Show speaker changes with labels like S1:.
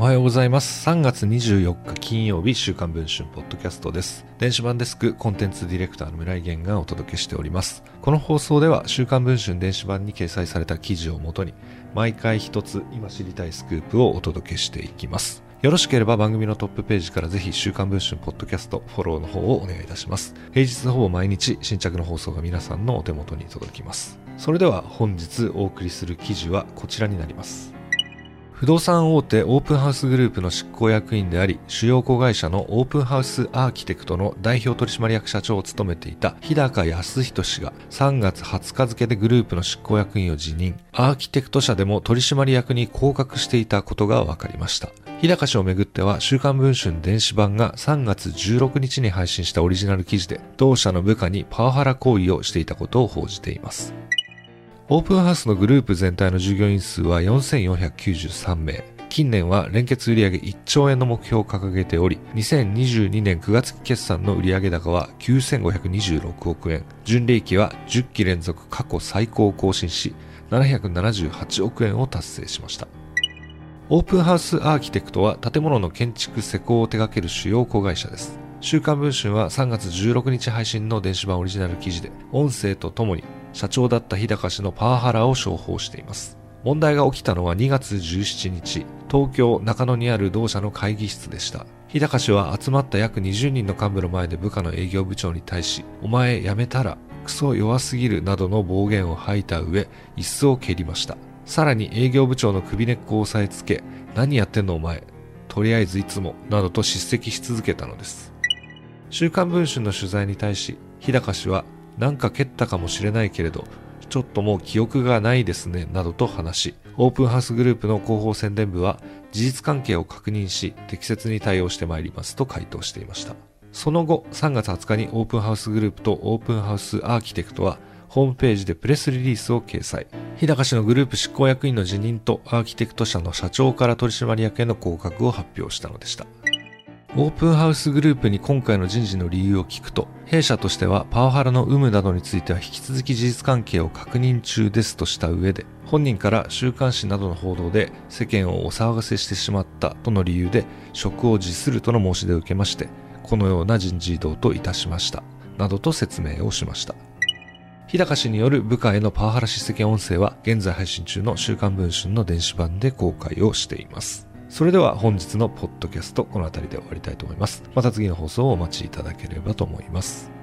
S1: おはようございます。3月24日金曜日、週刊文春ポッドキャストです。電子版デスクコンテンツディレクターの村井源がお届けしております。この放送では、週刊文春電子版に掲載された記事をもとに、毎回一つ今知りたいスクープをお届けしていきます。よろしければ番組のトップページからぜひ週刊文春ポッドキャストフォローの方をお願いいたします。平日ほぼ毎日新着の放送が皆さんのお手元に届きます。それでは本日お送りする記事はこちらになります。不動産大手オープンハウスグループの執行役員であり、主要子会社のオープンハウスアーキテクトの代表取締役社長を務めていた日高康人氏が3月20日付でグループの執行役員を辞任、アーキテクト社でも取締役に降格していたことが分かりました。日高氏をめぐっては、週刊文春電子版が3月16日に配信したオリジナル記事で、同社の部下にパワハラ行為をしていたことを報じています。オープンハウスのグループ全体の従業員数は4493名。近年は連結売上1兆円の目標を掲げており、2022年9月期決算の売上高は9526億円。純利益は10期連続過去最高を更新し、778億円を達成しました。オープンハウスアーキテクトは建物の建築施工を手掛ける主要子会社です。週刊文春は3月16日配信の電子版オリジナル記事で、音声とともに社長だった日高氏のパワハラを商法しています。問題が起きたのは2月17日、東京中野にある同社の会議室でした。日高氏は集まった約20人の幹部の前で部下の営業部長に対し、お前辞めたらクソ弱すぎるなどの暴言を吐いた上、椅子を蹴りました。さらに営業部長の首根っこを押さえつけ、何やってんのお前。とりあえずいつも、などと叱責し続けたのです。週刊文春の取材に対し、日高氏は、なんか蹴ったかもしれないけれど、ちょっともう記憶がないですね、などと話し、オープンハウスグループの広報宣伝部は、事実関係を確認し、適切に対応してまいりますと回答していました。その後、3月20日にオープンハウスグループとオープンハウスアーキテクトは、ホームページでプレスリリースを掲載。日高氏のグループ執行役員の辞任とアーキテクト社の社長から取締役への降格を発表したのでした。オープンハウスグループに今回の人事の理由を聞くと、弊社としてはパワハラの有無などについては引き続き事実関係を確認中ですとした上で、本人から週刊誌などの報道で世間をお騒がせしてしまったとの理由で職を辞するとの申し出を受けまして、このような人事異動といたしました。などと説明をしました。日高氏による部下へのパワハラ叱責音声は現在配信中の週刊文春の電子版で公開をしています。それでは本日のポッドキャストこの辺りで終わりたいと思います。また次の放送をお待ちいただければと思います。